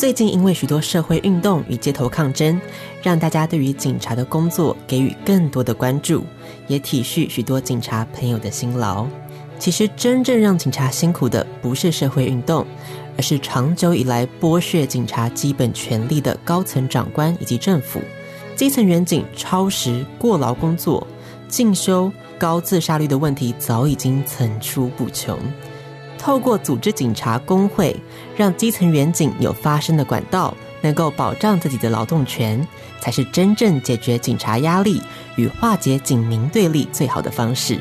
最近因为许多社会运动与街头抗争，让大家对于警察的工作给予更多的关注，也体恤许多警察朋友的辛劳。其实，真正让警察辛苦的不是社会运动，而是长久以来剥削警察基本权利的高层长官以及政府。基层员警超时过劳工作、进修、高自杀率的问题早已经层出不穷。透过组织警察工会，让基层员警有发声的管道，能够保障自己的劳动权，才是真正解决警察压力与化解警民对立最好的方式。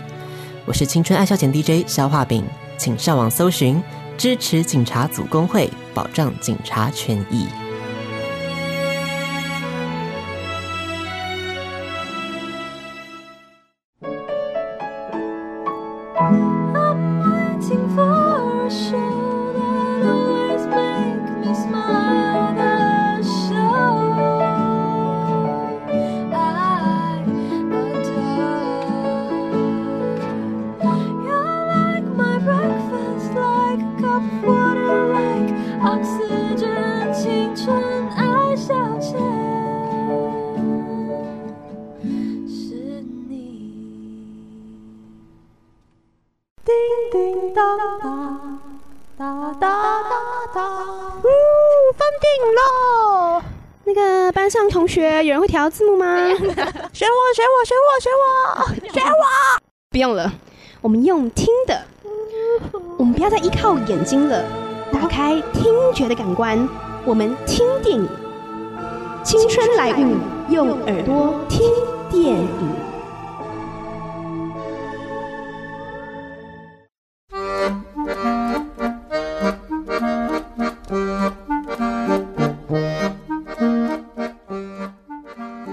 我是青春爱消遣 DJ 消化饼，请上网搜寻支持警察组工会，保障警察权益。同学，有人会调字幕吗？选我，选我，选我，选我，选我！不用了，我们用听的。我们不要再依靠眼睛了，打开听觉的感官，我们听电影。青春来误，用耳朵听电影。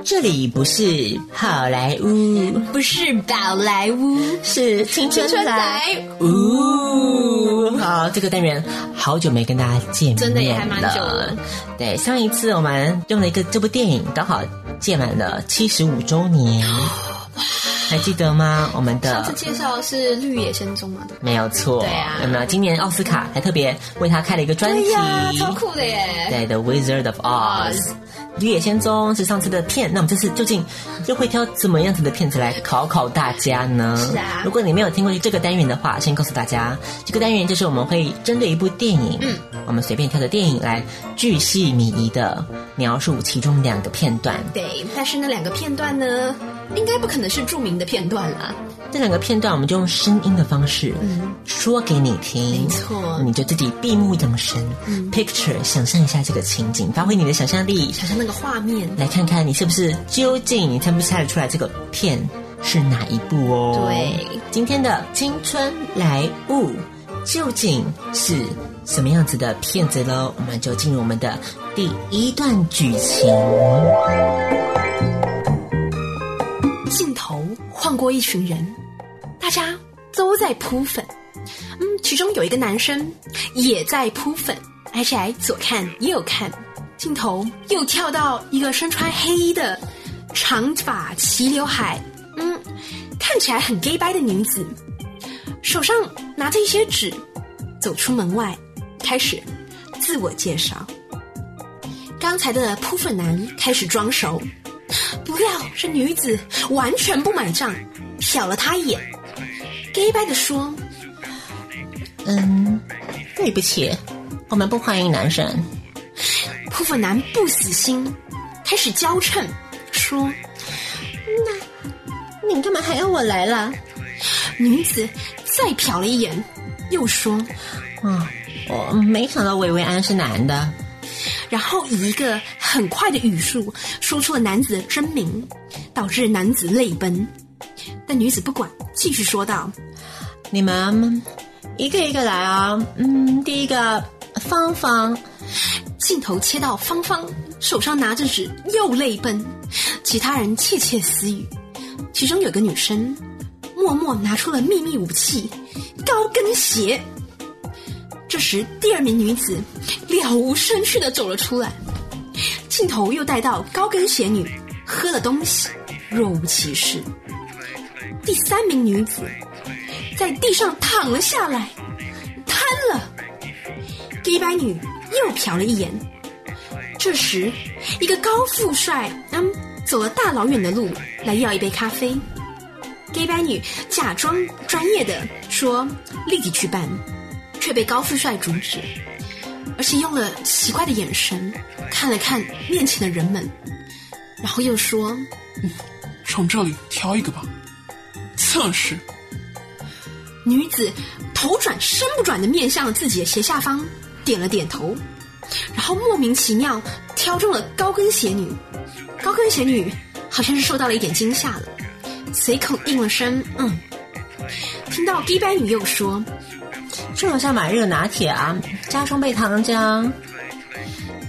这里不是好莱坞，不是宝莱坞，是青春来。呜。好，这个单元好久没跟大家见面了，真的也还蛮久了。对，上一次我们用了一个这部电影，刚好届满了七十五周年，哇，还记得吗？我们的上次介绍是《绿野仙踪》嘛？对，没有错。对啊，那么今年奥斯卡还特别为他开了一个专题，对呀，超酷的耶！对，《The Wizard of Oz》。绿野仙踪是上次的片，那我们这次究竟又会挑怎么样子的片子来考考大家呢？是啊，如果你没有听过这个单元的话，先告诉大家，这个单元就是我们会针对一部电影，嗯，我们随便挑的电影来巨细靡遗的描述其中两个片段。对，但是那两个片段呢，应该不可能是著名的片段啦。这两个片段，我们就用声音的方式说给你听，没错，你就自己闭目养神，嗯，picture 想象一下这个情景，发挥你的想象力，想象那个画面，来看看你是不是究竟你猜不猜得出来这个片是哪一部哦？对，今天的青春来物究竟是什么样子的片子喽？我们就进入我们的第一段剧情。镜头晃过一群人，大家都在扑粉。嗯，其中有一个男生也在扑粉，而且还左看右看。镜头又跳到一个身穿黑衣的长发齐刘海，嗯，看起来很 gay 掰的女子，手上拿着一些纸，走出门外，开始自我介绍。刚才的扑粉男开始装熟。不料这女子完全不买账，瞟了他一眼，gay 掰的说：“嗯，对不起，我们不欢迎男生。”泼妇男不死心，开始娇嗔说：“那你干嘛还要我来了？”女子再瞟了一眼，又说：“啊，我没想到薇薇安是男的。”然后以一个很快的语速说出了男子的真名，导致男子泪奔。但女子不管，继续说道：“你们一个一个来啊！嗯，第一个芳芳。”镜头切到芳芳手上拿着纸又泪奔，其他人窃窃私语。其中有个女生默默拿出了秘密武器——高跟鞋。这时，第二名女子了无生趣的走了出来，镜头又带到高跟鞋女喝了东西，若无其事。第三名女子在地上躺了下来，瘫了。gay 掰女又瞟了一眼，这时，一个高富帅嗯走了大老远的路来要一杯咖啡。黑白女假装专业的说立即去办，却被高富帅阻止，而且用了奇怪的眼神看了看面前的人们，然后又说：“嗯，从这里挑一个吧，测试。”女子头转身不转的面向了自己的斜下方，点了点头，然后莫名其妙挑中了高跟鞋女。高跟鞋女好像是受到了一点惊吓了，随口应了声“嗯”。听到 gay 白女又说：“这好像买热拿铁啊，加双倍糖浆。”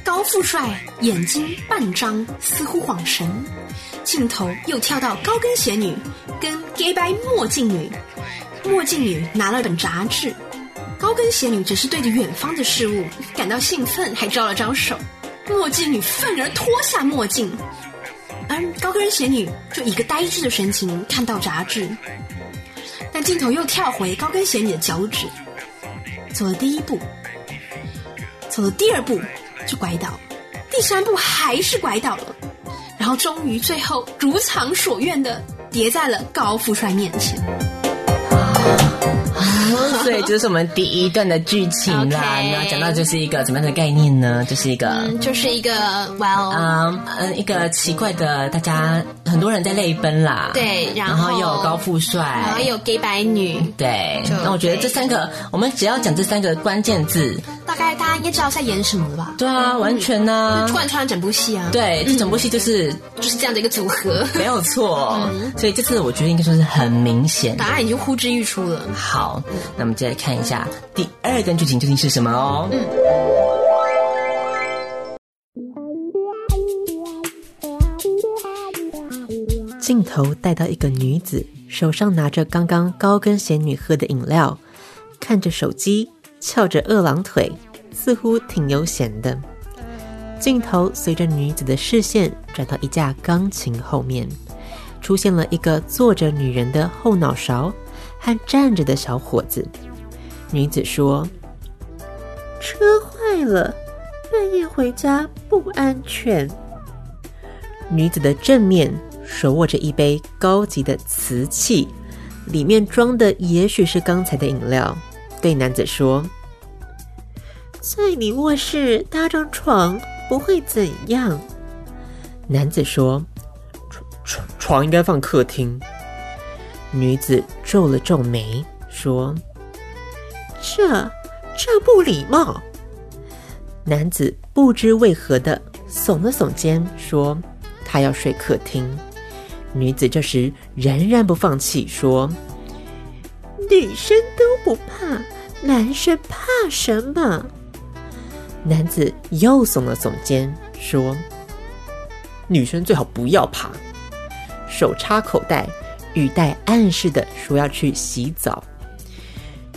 高富帅眼睛半张，似乎恍神。镜头又跳到高跟鞋女跟 gay 白墨镜女。墨镜女拿了本杂志，高跟鞋女只是对着远方的事物感到兴奋，还招了招手。墨镜女愤而脱下墨镜，而高跟鞋女就一个呆滞的神情看到杂志。但镜头又跳回高跟鞋女的脚趾，走了第一步，走了第二步就拐倒，第三步还是拐倒了，然后终于最后如偿所愿的跌在了高富帅面前。所以这是我们第一段的剧情啦。那讲到就是一个怎么样的概念呢？就是一个，嗯、就是一个，well，嗯嗯，一个奇怪的，大家很多人在泪奔啦。对，然后，又有高富帅，然后有 gay 白女。对，那我觉得这三个，我们只要讲这三个关键字，大概大家应该知道在演什么了吧？对啊，完全呢、啊，贯穿整部戏啊。对，这整部戏就是、嗯、就是这样的一个组合，没有错。嗯、所以这次我觉得应该说是很明显，答案已经呼之欲出了。好，那我们接来看一下第二段剧情究竟是什么哦。嗯。镜头带到一个女子手上拿着刚刚高跟鞋女喝的饮料，看着手机，翘着二郎腿，似乎挺悠闲的。镜头随着女子的视线转到一架钢琴后面，出现了一个坐着女人的后脑勺。和站着的小伙子，女子说：“车坏了，半夜回家不安全。”女子的正面手握着一杯高级的瓷器，里面装的也许是刚才的饮料。对男子说：“在你卧室搭张床不会怎样。”男子说：“床床床应该放客厅。”女子皱了皱眉，说：“这这不礼貌。”男子不知为何的耸了耸肩，说：“他要睡客厅。”女子这时仍然不放弃，说：“女生都不怕，男生怕什么？”男子又耸了耸肩，说：“女生最好不要怕。”手插口袋。语带暗示的说要去洗澡，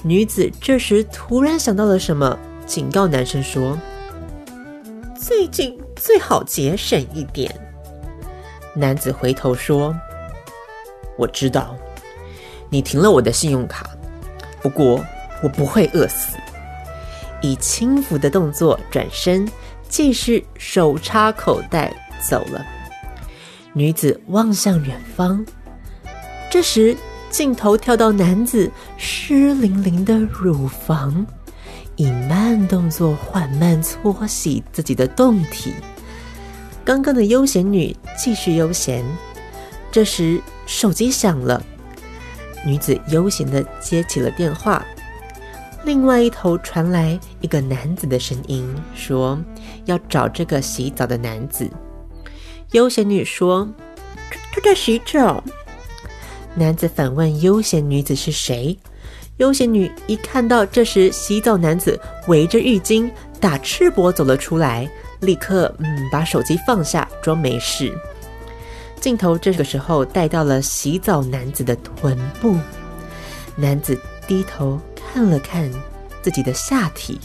女子这时突然想到了什么，警告男生说：“最近最好节省一点。”男子回头说：“我知道，你停了我的信用卡，不过我不会饿死。”以轻浮的动作转身，继续手插口袋走了。女子望向远方。这时，镜头跳到男子湿淋淋的乳房，以慢动作缓慢搓洗自己的胴体。刚刚的悠闲女继续悠闲。这时，手机响了，女子悠闲地接起了电话。另外一头传来一个男子的声音，说要找这个洗澡的男子。悠闲女说：“他在洗澡。”男子反问悠闲女子是谁？悠闲女一看到这时洗澡男子围着浴巾打赤膊走了出来，立刻嗯把手机放下装没事。镜头这个时候带到了洗澡男子的臀部，男子低头看了看自己的下体，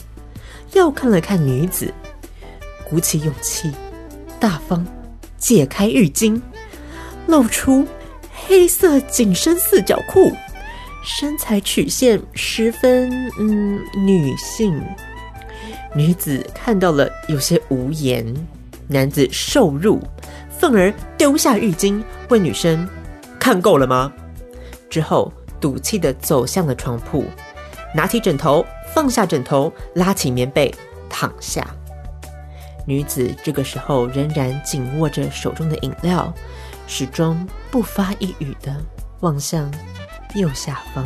又看了看女子，鼓起勇气，大方解开浴巾，露出。黑色紧身四角裤，身材曲线十分嗯女性。女子看到了有些无言。男子受辱，愤而丢下浴巾，问女生：“看够了吗？”之后赌气的走向了床铺，拿起枕头，放下枕头，拉起棉被躺下。女子这个时候仍然紧握着手中的饮料，始终不发一语的望向右下方。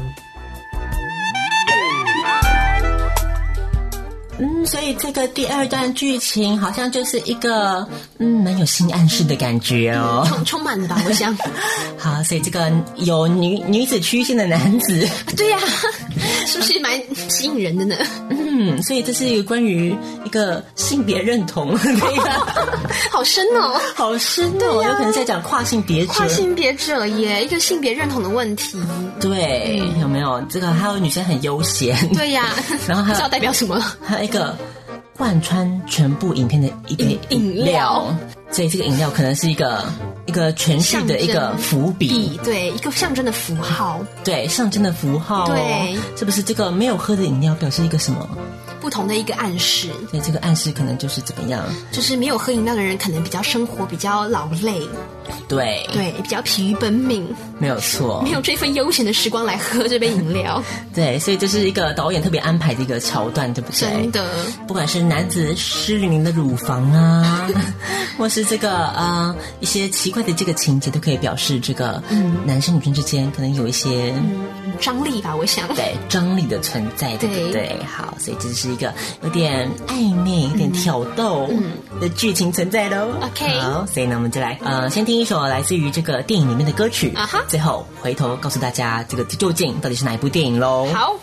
嗯，所以这个第二段剧情好像就是一个嗯，蛮有性暗示的感觉哦，充充满了吧？我想。好，所以这个有女女子曲线的男子，对呀、啊，是不是蛮吸引人的呢？嗯，所以这是一个关于一个性别认同，对呀，好深哦，好深哦，有可能在讲跨性别者，跨性别者耶，一个性别认同的问题。对，有没有这个？还有女生很悠闲，对呀，然后还知道代表什么？还有一个。贯穿全部影片的一杯饮料，所以这个饮料可能是一个一个诠释的一个伏笔，对，一个象征的符号，对，象征的符号，对，是不是这个没有喝的饮料表示一个什么？不同的一个暗示，对这个暗示可能就是怎么样？就是没有喝饮料的人，可能比较生活比较劳累，对。对，比较疲于奔命，没有错，没有这份悠闲的时光来喝这杯饮料，对，所以这是一个导演特别安排的一个桥段，对不对？真的，不管是男子湿淋淋的乳房啊，或是这个呃一些奇怪的这个情节，都可以表示这个嗯男生女生之间可能有一些。张力吧，我想。对，张力的存在，对不对？好，所以这是一个有点暧昧、有点挑逗的剧情存在的。OK，好，所以呢，我们就来呃，先听一首来自于这个电影里面的歌曲啊哈，最后回头告诉大家这个究竟到底是哪一部电影喽。好。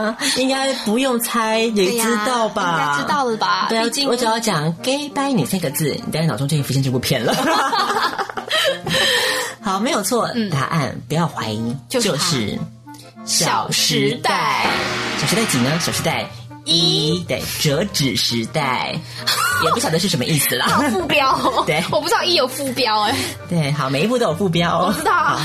吗？应该不用猜也知道吧？应该知道了吧？对啊，我只要讲 “gay by 你”三个字，你在脑中就会浮现这部片了。好，没有错，嗯、答案不要怀疑，就是《小时代》。小时代几呢？小时代。一对折纸时代，也不晓得是什么意思啦。副标、哦，对，我不知道一有副标哎。对，好，每一部都有副标哦。我知道。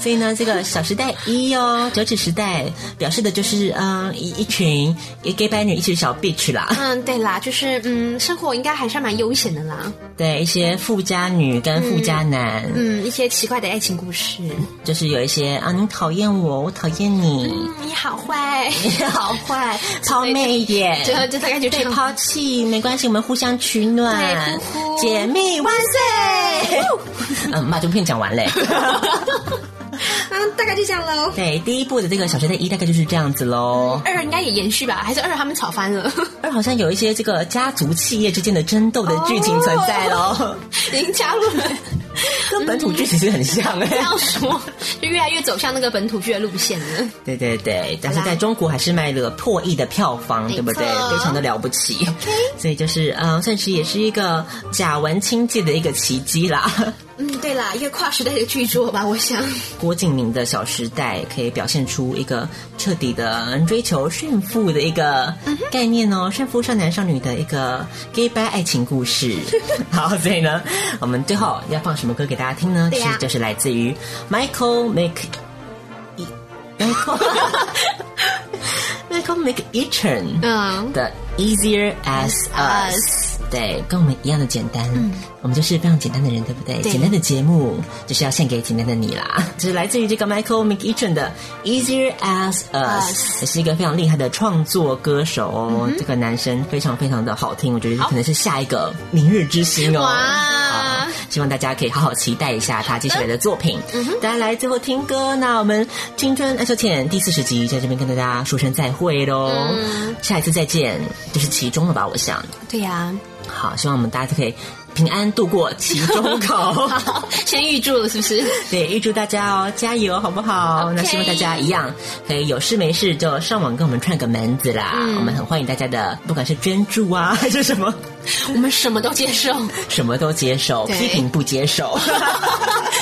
所以呢，这个小时代一哦，折纸时代表示的就是嗯一一群一 gay 白女，一群小 bitch 啦。嗯，对啦，就是嗯，生活应该还是蛮悠闲的啦。对，一些富家女跟富家男，嗯，嗯，一些奇怪的爱情故事，就是有一些啊，你讨厌我，我讨厌你，嗯，你好坏，你 好坏，超媚眼，就就大概就被抛弃，没关系，我们互相取暖，姐妹万岁。嗯，把这部片讲完嘞。嗯，大概就这样喽。对，第一部的这个小学的一大概就是这样子喽。嗯、二应该也延续吧？还是二他们吵翻了？二好像有一些这个家族企业之间的争斗的剧情存在喽、哦。已经加入了，跟本土剧其实很像哎。这样说，就越来越走向那个本土剧的路线了。对对对，但是在中国还是卖了破亿的票房，对不对？非常的了不起。所以就是呃，算是也是一个假文青界的一个奇迹啦。嗯，对啦，一个跨时代的巨作吧，我想。郭敬明的《小时代》可以表现出一个彻底的追求炫富的一个概念哦，炫富少男少女的一个 gay bye 爱情故事。好，所以呢，我们最后要放什么歌给大家听呢？其实就是来自于 Michael Mc Michael Michael McEachern 的 Easier as Us。对，跟我们一样的简单。嗯，我们就是非常简单的人，对不对？对，简单的节目就是要献给简单的你啦。这是来自于这个 Michael McEachern 的 Easier as Us，也是一个非常厉害的创作歌手哦。嗯、这个男生非常非常的好听，我觉得可能是下一个明日之星哦。哇！希望大家可以好好期待一下他接下来的作品。嗯哼，大家来最后听歌，那我们青春爱消遣第四十集在这边跟大家说声再会喽。嗯，下一次再见就是其中了吧？我想。对呀、啊。好，希望我们大家都可以平安度过期中考。先预祝了，是不是？对，预祝大家哦，加油，好不好？Okay. 那希望大家一样可以有事没事就上网跟我们串个门子啦。嗯、我们很欢迎大家的，不管是捐助啊 还是什么，我们什么都接受，什么都接受，批评不接受。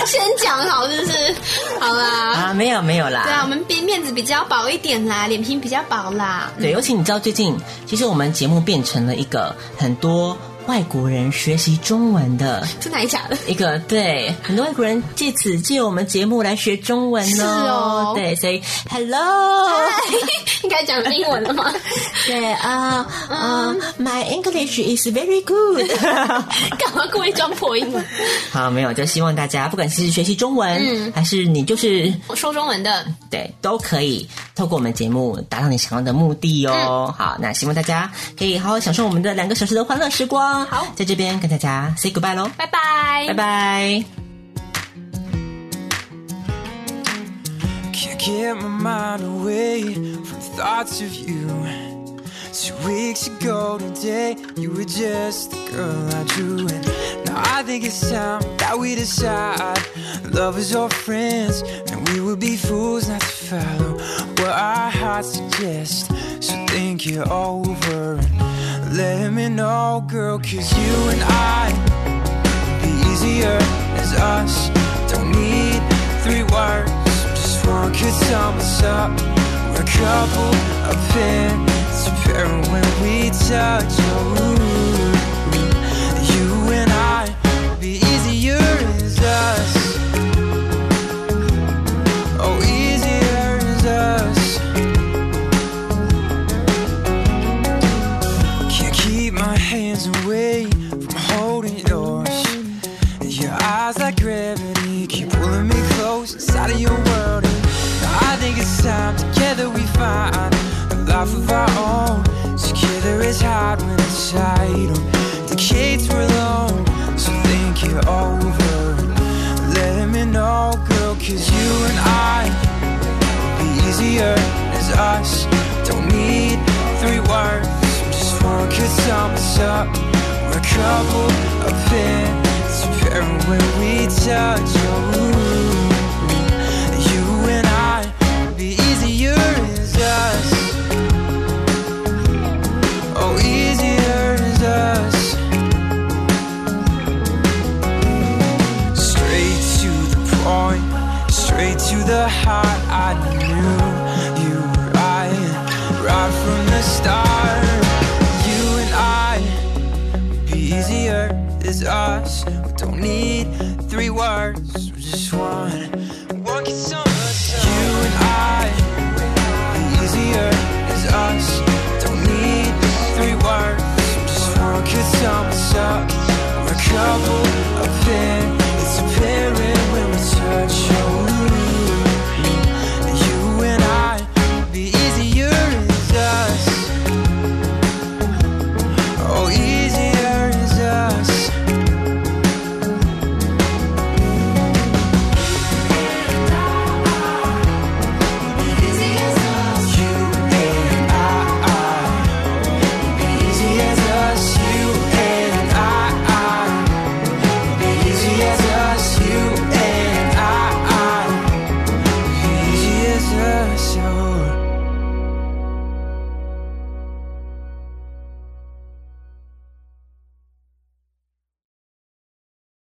先讲好，是不是？好啦，啊，没有没有啦。对啊，我们边面子比较薄一点啦，脸皮比较薄啦。对，尤其你知道最近，其实我们节目变成了一个很多。外国人学习中文的，真的假的？一个对，很多外国人借此借我们节目来学中文呢、哦。是哦，对，所以 Hello，应该讲英文了吗？对啊，嗯、uh, uh,，My English is very good。干嘛故意装破音了？好，没有，就希望大家不管是学习中文，嗯，还是你就是说中文的，对，都可以透过我们节目达到你想要的目的哦。嗯、好，那希望大家可以好好享受我们的两个小时的欢乐时光。好，在这边跟大家 say goodbye 喽，拜拜，拜拜。 Let me know, girl, cause you and I be easier as us. Don't need three words, just one could sum us up. We're a couple of pins, apparent when we touch. Oh, you and I be easier as us. could sum us up We're a couple of pins. Pairing when we touch. your